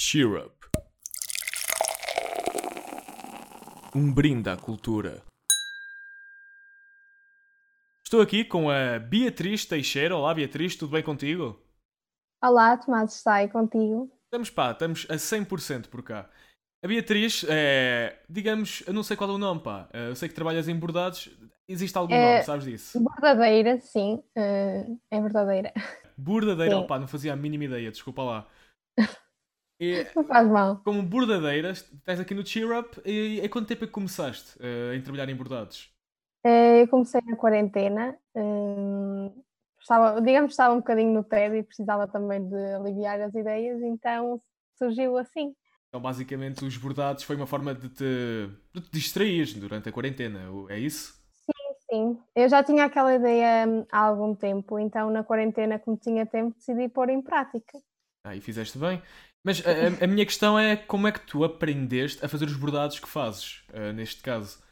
Cheer Up. Um brinde à cultura. Estou aqui com a Beatriz Teixeira. Olá, Beatriz, tudo bem contigo? Olá, Tomás, está aí contigo? Estamos pá, estamos a 100% por cá. A Beatriz é, digamos, eu não sei qual é o nome, pá. Eu sei que trabalhas em bordados. Existe algum É- nome, sabes disso? Verdadeira, sim, eh, é verdadeira. Bordadeira, Sim. opá, não fazia a mínima ideia, desculpa lá. E, Não faz mal. como bordadeira, estás aqui no Cheer Up e há quanto tempo é que começaste eh, em trabalhar em bordados? Eh, Eu comecei na quarentena, eh, estava, digamos que estava um bocadinho no tédio e precisava também de aliviar as ideias, então surgiu assim. Então, basicamente, os bordados foi uma forma de te, de te distrair durante a quarentena, é isso? Sim, eu já tinha aquela ideia hum, há algum tempo, então na quarentena, como tinha tempo, decidi pôr em prática. Ah, e fizeste bem. Mas a, a- minha questão é como é que tu aprendeste a fazer os bordados que fazes, eh, neste caso?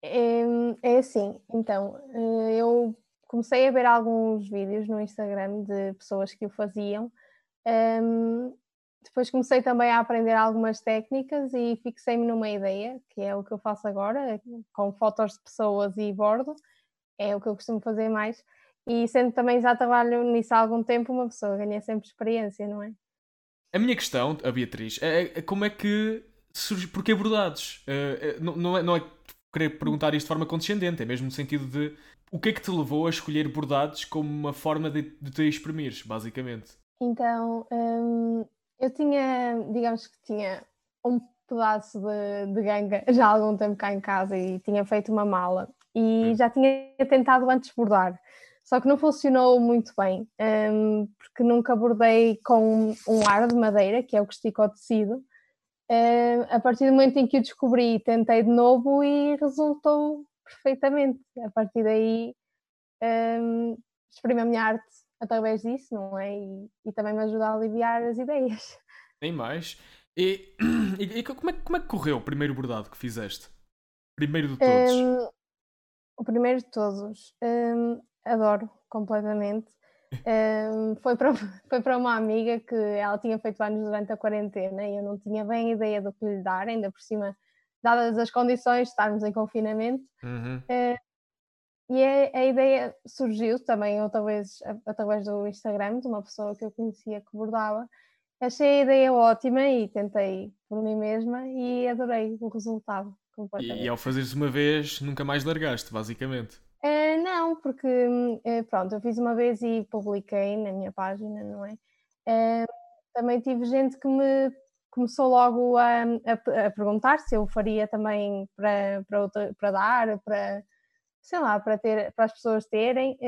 É, é assim, então, eh, eu comecei a ver alguns vídeos no Instagram de pessoas que o faziam. ehm, depois comecei também a aprender algumas técnicas e fixei-me numa ideia, que é o que eu faço agora, com fotos de pessoas e bordo, é o que eu costumo fazer mais. E sendo também já trabalho nisso há algum tempo, uma pessoa ganha sempre experiência, não é? A minha questão, a Beatriz, é, é como é que surge. Porquê bordados? Eh, eh, não, não é, não é querer perguntar isto de forma condescendente, é mesmo no sentido de o que é que te levou a escolher bordados como uma forma de, de te exprimires, basicamente. Então, hum, eu tinha, digamos que tinha um pedaço de, de ganga já há algum tempo cá em casa e tinha feito uma mala e Hum. já tinha tentado antes bordar, só que não funcionou muito bem, hum, porque nunca bordei com um ar de madeira, que é o que estica o tecido. Hum, a partir do momento em que o descobri, tentei de novo e resultou perfeitamente. A partir daí, hum, exprimo a minha arte através disso, não é? E, e também me ajuda a aliviar as ideias. Nem mais. E, e- e como, é, que- como é que correu o primeiro bordado que fizeste? Primeiro de todos. Hum, o primeiro de todos, hum, adoro completamente. Hum, foi, para, foi para uma amiga que ela tinha feito anos durante a quarentena e eu não tinha bem ideia do que lhe dar, ainda por cima, dadas as condições de estarmos em confinamento. Uhum. E a, a ideia surgiu também outra vez através do Instagram de uma pessoa que eu conhecia que bordava. Achei a ideia ótima e tentei por mim mesma e adorei o resultado. E, e ao fazeres uma vez, nunca mais largaste, basicamente. Porque eh, pronto, eu fiz uma vez e publiquei na minha página, não é? Também tive gente que me começou logo a, a a perguntar se eu faria também para, para, outra- para dar, para, sei lá, para ter, para as pessoas terem.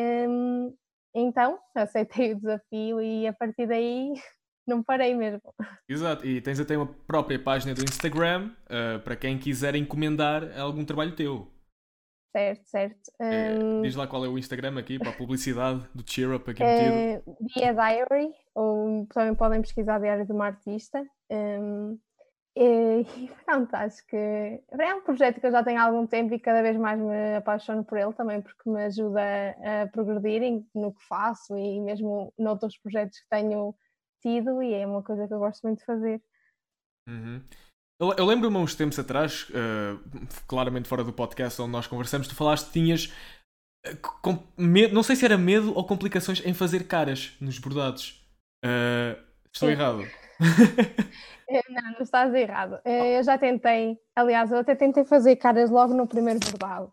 Então, aceitei o desafio e a partir daí não parei mesmo. Exato. E tens até uma própria página do Instagram ah, para quem quiser encomendar algum trabalho teu. Certo, certo. Eh, Hum, diz lá qual é o Instagram aqui para a publicidade do Cheer Up aqui metido. É Via Diary, ou também podem pesquisar Diário de uma Artista. hum, e, pronto, acho que é um projeto que eu já tenho há algum tempo e cada vez mais me apaixono por ele também, porque me ajuda a, progredir no que faço e mesmo noutros projetos que tenho tido, e é uma coisa que eu gosto muito de fazer. Uhum. Eu, eu lembro-me há uns tempos atrás, ah, claramente fora do podcast onde nós conversamos, tu falaste que tinhas ah, com medo, não sei se era medo ou complicações em fazer caras nos bordados. Ah, estou Sim. errado. Eh, Não, não estás errado. Eh, Eu já tentei, aliás, eu até tentei fazer caras logo no primeiro bordado.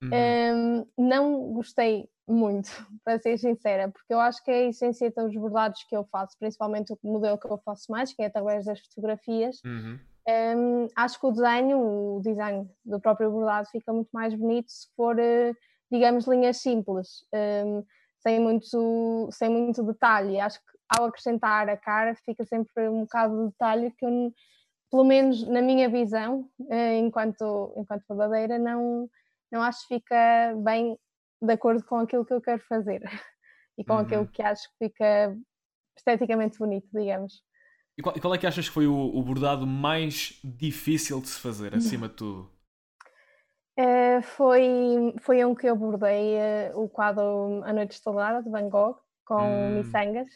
Uhum. Hum, não gostei muito, para ser sincera, porque eu acho que a essência dos bordados que eu faço, principalmente o modelo que eu faço mais, que é através das fotografias, Uhum. Hum, acho que o desenho, o design do próprio bordado fica muito mais bonito se for, eh, digamos, linhas simples, hum, sem, muito, sem muito detalhe. Acho que ao acrescentar a cara fica sempre um bocado de detalhe que eu, pelo menos na minha visão, eh, enquanto, enquanto verdadeira, não, não acho que fica bem de acordo com aquilo que eu quero fazer e com Uhum. aquilo que acho que fica esteticamente bonito, digamos. E qual, e qual é que achas que foi o, o bordado mais difícil de se fazer, acima de tudo? Eh, foi, foi um que eu bordei eh, o quadro A Noite Estrelada de Van Gogh com Hum. miçangas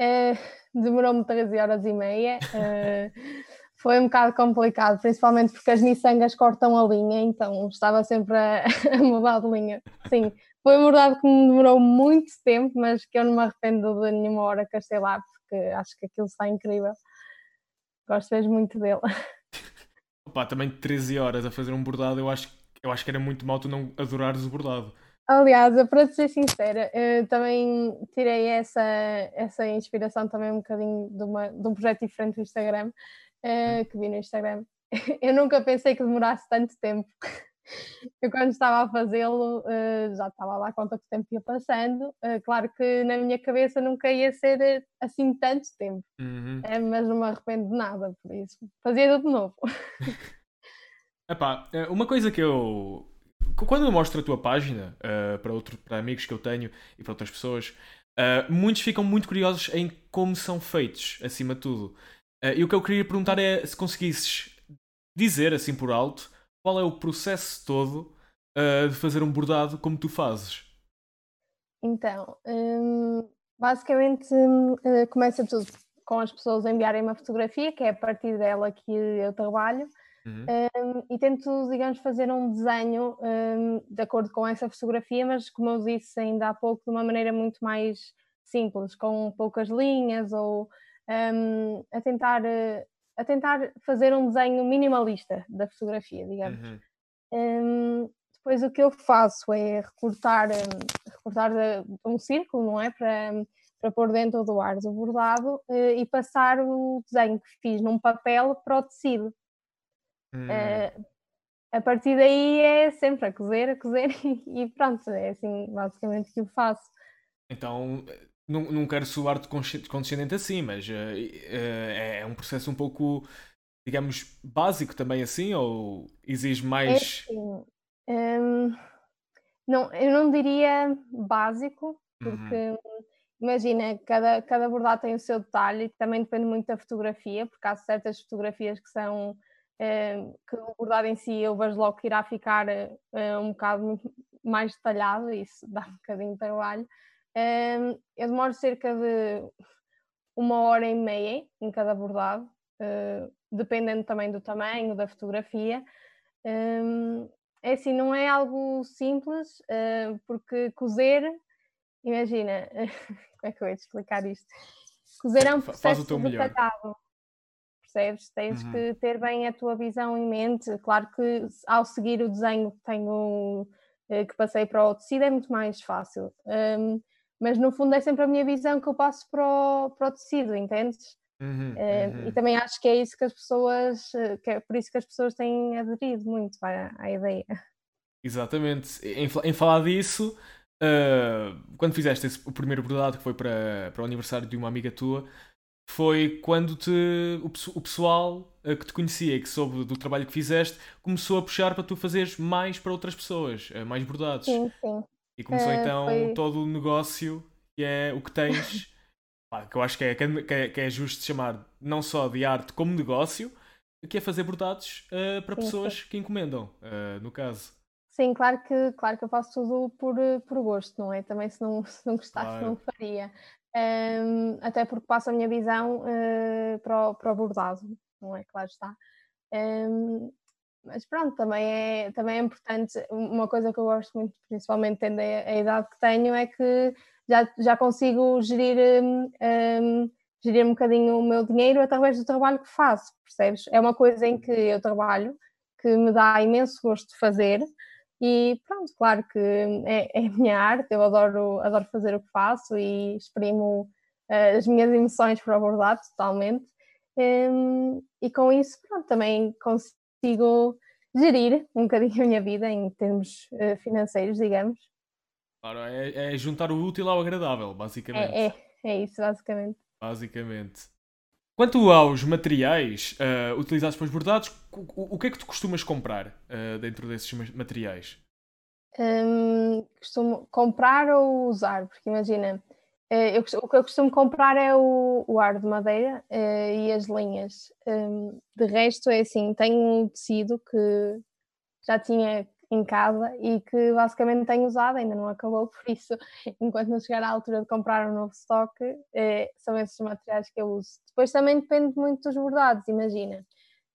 Uh, Demorou-me 13 horas e meia. Uh, foi um bocado complicado, principalmente porque as miçangas cortam a linha, então estava sempre a, a mudar de linha. Sim, foi um bordado que me demorou muito tempo, mas que eu não me arrependo de nenhuma hora que eu lá, porque acho que aquilo está incrível. Gosto mesmo muito dele. Opa, também 13 horas a fazer um bordado, eu acho, eu acho que era muito mal tu não adorares o bordado. Aliás, para ser sincera, também tirei essa, essa inspiração também um bocadinho de, uma, de um projeto diferente do Instagram, uh, que vi no Instagram. Eu nunca pensei que demorasse tanto tempo. Eu quando estava a fazê-lo uh, já estava lá quanto o tempo ia passando. Uh, claro que na minha cabeça nunca ia ser assim tanto tempo, uhum. mas não me arrependo de nada por isso. Fazia tudo de novo. Epá, uma coisa que eu quando eu mostro a tua página para, outro, para amigos que eu tenho e para outras pessoas, muitos ficam muito curiosos em como são feitos, acima de tudo. E o que eu queria perguntar é se conseguisses dizer, assim por alto, qual é o processo todo de fazer um bordado como tu fazes. Então, um, basicamente um, começa tudo com as pessoas enviarem uma fotografia, que é a partir dela que eu trabalho. Uhum. Um, e tento, digamos, fazer um desenho um, de acordo com essa fotografia, mas como eu disse ainda há pouco, de uma maneira muito mais simples, com poucas linhas ou um, a, tentar, a tentar fazer um desenho minimalista da fotografia, digamos. Uhum. depois o que eu faço é recortar, recortar um círculo, não é? Para, para pôr dentro do ar do bordado eh, e passar o desenho que fiz num papel para o tecido. Uh, a partir daí é sempre a cozer, a cozer e pronto, é assim basicamente que eu faço. Então, não, não quero soar-te condescendente assim, mas uh, uh, é um processo um pouco, digamos, básico também assim, ou exige mais. É assim, um, não, eu não diria básico, porque uhum. imagina, cada, cada bordado tem o seu detalhe e também depende muito da fotografia, porque há certas fotografias que são que o bordado em si eu vejo logo que irá ficar uh, um bocado mais detalhado, isso dá um bocadinho de trabalho. Eu demoro cerca de uma hora e meia em cada bordado, uh, dependendo também do tamanho, da fotografia. é assim, não é algo simples, uh, porque cozer, imagina, como é que eu ia te explicar isto? Cozer é um processo Faz o teu melhor percebes? Tens uhum. que ter bem a tua visão em mente. Claro que ao seguir o desenho que tenho eh, que passei para o tecido é muito mais fácil. Um, mas no fundo é sempre a minha visão que eu passo para o, para o tecido, entendes? Uhum, uhum. E também acho que é isso que as pessoas, eh, que é por isso que as pessoas têm aderido muito à, à ideia. Exatamente. Em, em falar disso, uh, quando fizeste esse, o primeiro bordado que foi para, para o aniversário de uma amiga tua, foi quando te, o, o pessoal uh, que te conhecia e que soube do trabalho que fizeste começou a puxar para tu fazeres mais para outras pessoas, mais bordados. Sim, sim. E começou uh, então foi... todo o negócio que é o que tens, que eu acho que é, que é, que é justo chamar não só de arte como negócio, que é fazer bordados para sim, pessoas sim. que encomendam, no caso. Sim, claro que, claro que eu faço tudo por, por gosto, não é? Também se não, se não gostasse claro. não faria um, até porque passo a minha visão uh, para, o, para o bordado, não é? Claro está. Um, mas pronto, também é, também é importante. Uma coisa que eu gosto muito, principalmente tendo a, a idade que tenho, é que já, já consigo gerir, um, gerir um bocadinho o meu dinheiro através do trabalho que faço, percebes? É uma coisa em que eu trabalho, que me dá imenso gosto de fazer, e pronto, claro que é, é a minha arte, eu adoro, adoro fazer o que faço e exprimo uh, as minhas emoções para abordar totalmente. Um, e com isso, pronto, também consigo gerir um bocadinho a minha vida em termos uh, financeiros, digamos. Claro, é, é, juntar o útil ao agradável, basicamente. É, é, é isso, basicamente. Basicamente. Quanto aos materiais uh, utilizados para os bordados, o, o, que é que tu costumas comprar uh, dentro desses materiais? Um, costumo comprar ou usar, porque imagina, eu, o que eu costumo comprar é o, o ar de madeira e as linhas. Um, de resto, é assim, tenho um tecido que já tinha em casa e que basicamente tenho usado, ainda não acabou, por isso, enquanto não chegar à altura de comprar um novo estoque, é, são esses materiais que eu uso. Depois também depende muito dos bordados, imagina.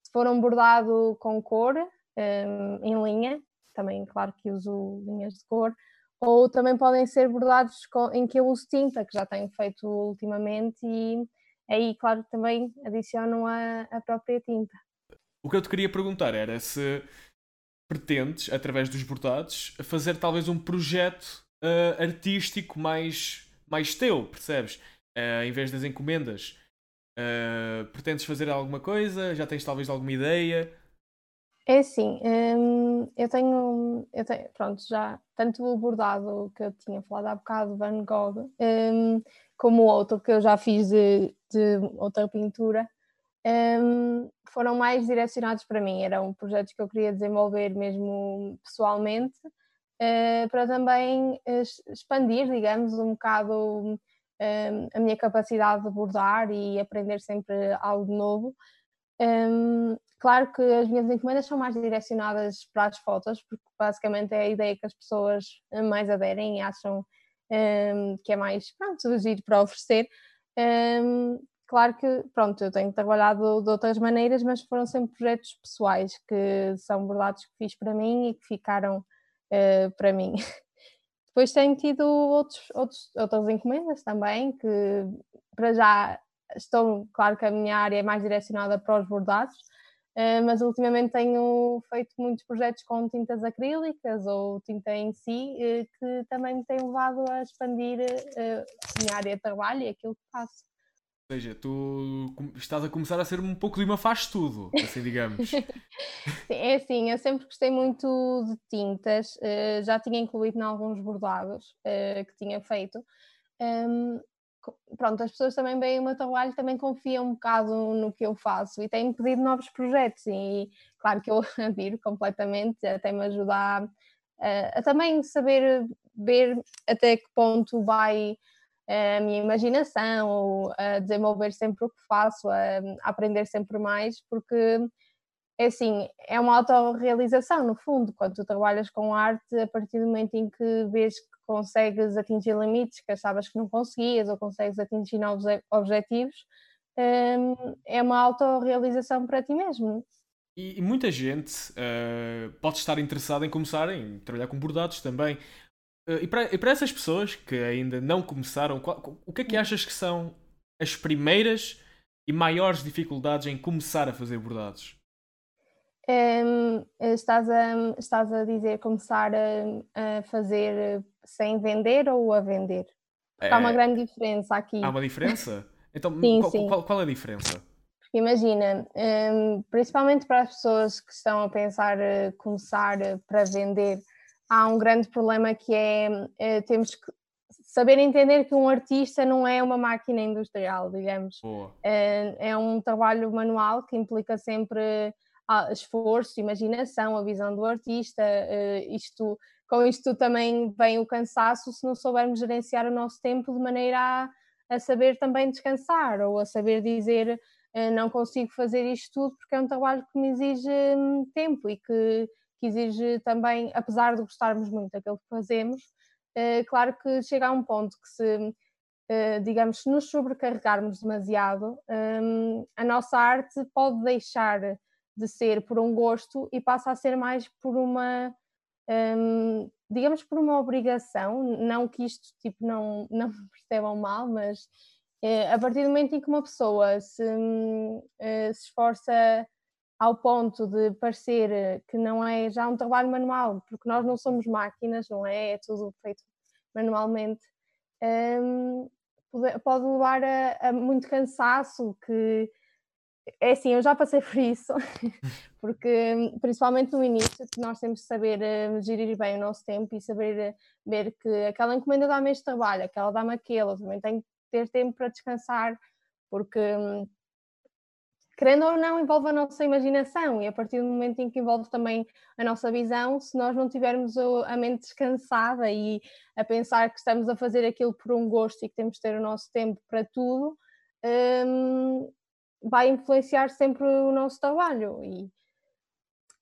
Se for um bordado com cor, um, em linha, também claro que uso linhas de cor, ou também podem ser bordados com, em que eu uso tinta, que já tenho feito ultimamente, e aí, claro, também adiciono a, a própria tinta. O que eu te queria perguntar era se pretendes, através dos bordados, fazer talvez um projeto uh, artístico mais, mais teu, percebes? Uh, em vez das encomendas. Uh, pretendes fazer alguma coisa? Já tens talvez alguma ideia? É assim, hum, eu, tenho, eu tenho, pronto, já tanto o bordado que eu tinha falado há bocado, Van Gogh, hum, como o outro que eu já fiz de, de outra pintura, hum, foram mais direcionados para mim. Eram projetos que eu queria desenvolver mesmo pessoalmente, uh, para também expandir, digamos, um bocado a minha capacidade de bordar e aprender sempre algo novo. Um, claro que as minhas encomendas são mais direcionadas para as fotos, porque basicamente é a ideia que as pessoas mais aderem e acham um, que é mais pronto, giro para oferecer. Um, claro que, pronto, eu tenho trabalhado de outras maneiras, mas foram sempre projetos pessoais que são bordados que fiz para mim e que ficaram uh, para mim. Depois tenho tido outros, outros, outras encomendas também, que para já estou, claro que a minha área é mais direcionada para os bordados, eh, mas ultimamente tenho feito muitos projetos com tintas acrílicas ou tinta em si, eh, que também me tem levado a expandir eh, a minha área de trabalho e aquilo que faço. Ou seja, tu estás a começar a ser um pouco de uma faz tudo, assim digamos. Sim, é assim, eu sempre gostei muito de tintas, já tinha incluído em alguns bordados que tinha feito. Pronto, as pessoas também veem o meu trabalho, também confiam um bocado no que eu faço e têm pedido novos projetos e claro que eu adiro completamente, até me ajuda a, a, a também saber ver até que ponto vai a minha imaginação ou a desenvolver sempre o que faço, a, a aprender sempre mais, porque é assim, é uma autorrealização no fundo, quando tu trabalhas com arte, a partir do momento em que vês consegues atingir limites que achavas que não conseguias ou consegues atingir novos objetivos, hum, é uma autorrealização para ti mesmo. E, muita gente uh, pode estar interessada em começar em trabalhar com bordados também. Uh, e, para, e, para, essas pessoas que ainda não começaram, qual, o que é que achas que são as primeiras e maiores dificuldades em começar a fazer bordados? Um, estás, a, estás a dizer começar a, a, fazer sem vender ou a vender? É... Há uma é. grande diferença aqui. Há uma diferença? Então, sim, qual, sim. Qual, qual, é a diferença? Imagina, um, principalmente para as pessoas que estão a pensar uh, começar uh, para vender, há um grande problema que é uh, temos que saber entender que um artista não é uma máquina industrial, digamos. é um trabalho manual que implica sempre esforço, imaginação, a visão do artista, eh, isto, com isto também vem o cansaço se não soubermos gerenciar o nosso tempo de maneira a, a saber também descansar ou a saber dizer eh, não consigo fazer isto tudo porque é um trabalho que me exige hum, tempo e que, que exige também, apesar de gostarmos muito daquilo que fazemos, eh, claro que chega a um ponto que se digamos, se nos sobrecarregarmos demasiado, hum, a nossa arte pode deixar de ser por um gosto e passa a ser mais por uma, um, digamos, por uma obrigação. Não que isto tipo, não, não me percebam mal, mas é, a partir do momento em que uma pessoa se, hum, eh, se esforça ao ponto de parecer que não é já um trabalho manual, porque nós não somos máquinas, não é? É tudo feito manualmente. Um, pode levar a, a muito cansaço, que é assim, eu já passei por isso, porque principalmente no início nós temos de saber uh, gerir bem o nosso tempo e saber uh, ver que aquela encomenda dá-me este trabalho, aquela dá-me aquele, eu também tenho que ter tempo para descansar, porque um, querendo ou não envolve a nossa imaginação e a partir do momento em que envolve também a nossa visão, se nós não tivermos a mente descansada e a pensar que estamos a fazer aquilo por um gosto e que temos de ter o nosso tempo para tudo, um, vai influenciar sempre o nosso trabalho e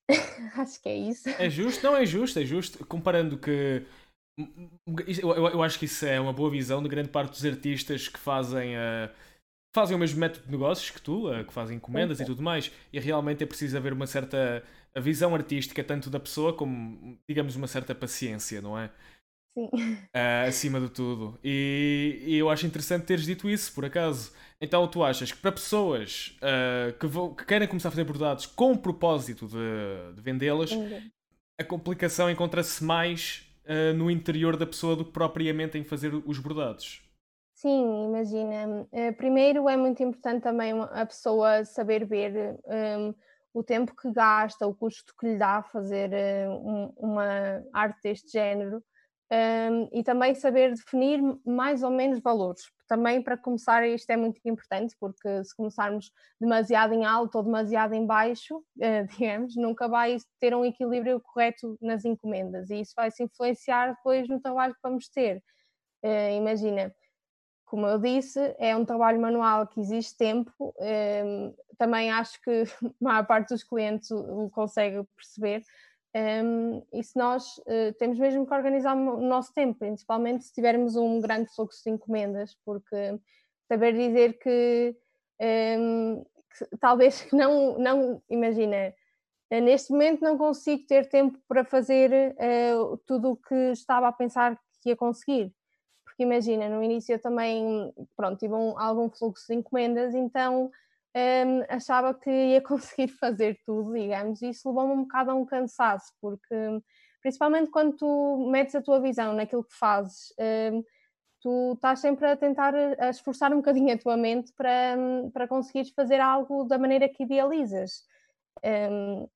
acho que é isso. É justo? Não, é justo, é justo. Comparando que. Eu, eu, eu acho que isso é uma boa visão de grande parte dos artistas que fazem. Uh, fazem o mesmo método de negócios que tu, uh, que fazem encomendas e tudo mais, e realmente é preciso haver uma certa visão artística, tanto da pessoa como, digamos, uma certa paciência, não é? Sim. Uh, acima de tudo. E, e, eu acho interessante teres dito isso, por acaso. Então tu achas que para pessoas uh, que, vão, que, querem começar a fazer bordados com o propósito de, de vendê-las, a complicação encontra-se mais uh, no interior da pessoa do que propriamente em fazer os bordados? Sim, imagina. primeiro é muito importante também a pessoa saber ver um, o tempo que gasta, o custo que lhe dá fazer um, uma arte deste género um, e também saber definir mais ou menos valores. Também para começar, isto é muito importante, porque se começarmos demasiado em alto ou demasiado em baixo, uh, digamos, nunca vai ter um equilíbrio correto nas encomendas e isso vai se influenciar depois no trabalho que vamos ter. Uh, imagina, como eu disse, é um trabalho manual que exige tempo. Também acho que a maior parte dos clientes o consegue perceber um, e se nós uh, temos mesmo que organizar o nosso tempo, principalmente se tivermos um grande fluxo de encomendas, porque saber dizer que, um, que talvez não, não imagina, eh, neste momento não consigo ter tempo para fazer uh, tudo o que estava a pensar que ia conseguir. Porque imagina, no início eu também, pronto, tive um, algum fluxo de encomendas, então um, achava que ia conseguir fazer tudo, digamos, e isso levou-me um bocado a um cansaço, porque principalmente quando tu metes a tua visão naquilo que fazes, um, tu estás sempre a tentar a esforçar um bocadinho a tua mente para, para conseguires fazer algo da maneira que idealizas. Um,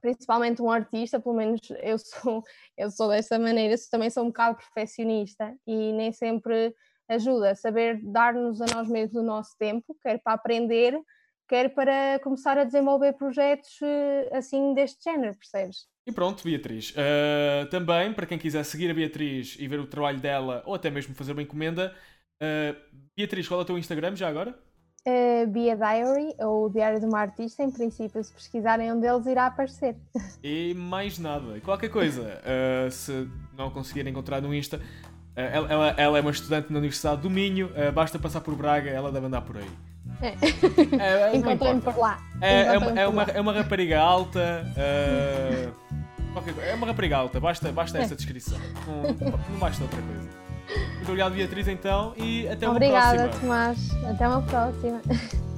principalmente um artista, pelo menos eu sou, eu sou dessa maneira, também sou um bocado perfeccionista e nem sempre ajuda a saber dar-nos a nós mesmos o nosso tempo, quer para aprender, quer para começar a desenvolver projetos eh, assim deste género, percebes? E pronto, Beatriz. Uh, também, para quem quiser seguir a Beatriz e ver o trabalho dela, ou até mesmo fazer uma encomenda, uh, Beatriz, qual é o teu Instagram já agora? Uh, Bia Diary, ou Diário de uma Artista, em princípio, se pesquisarem um deles irá aparecer. E mais nada. Qualquer coisa, uh, se não conseguirem encontrar no Insta, ela, ela, ela, é uma estudante na Universidade do Minho, uh, basta passar por Braga, ela deve andar por aí. É. é, é Encontrei-me por lá. É, é, uma, é, uma, é uma rapariga alta. Uh, é uma rapariga alta, basta, basta essa descrição. Não, não basta outra coisa. Muito obrigado, Beatriz, então, e até uma Obrigada, próxima. Obrigada, Tomás. Até uma próxima.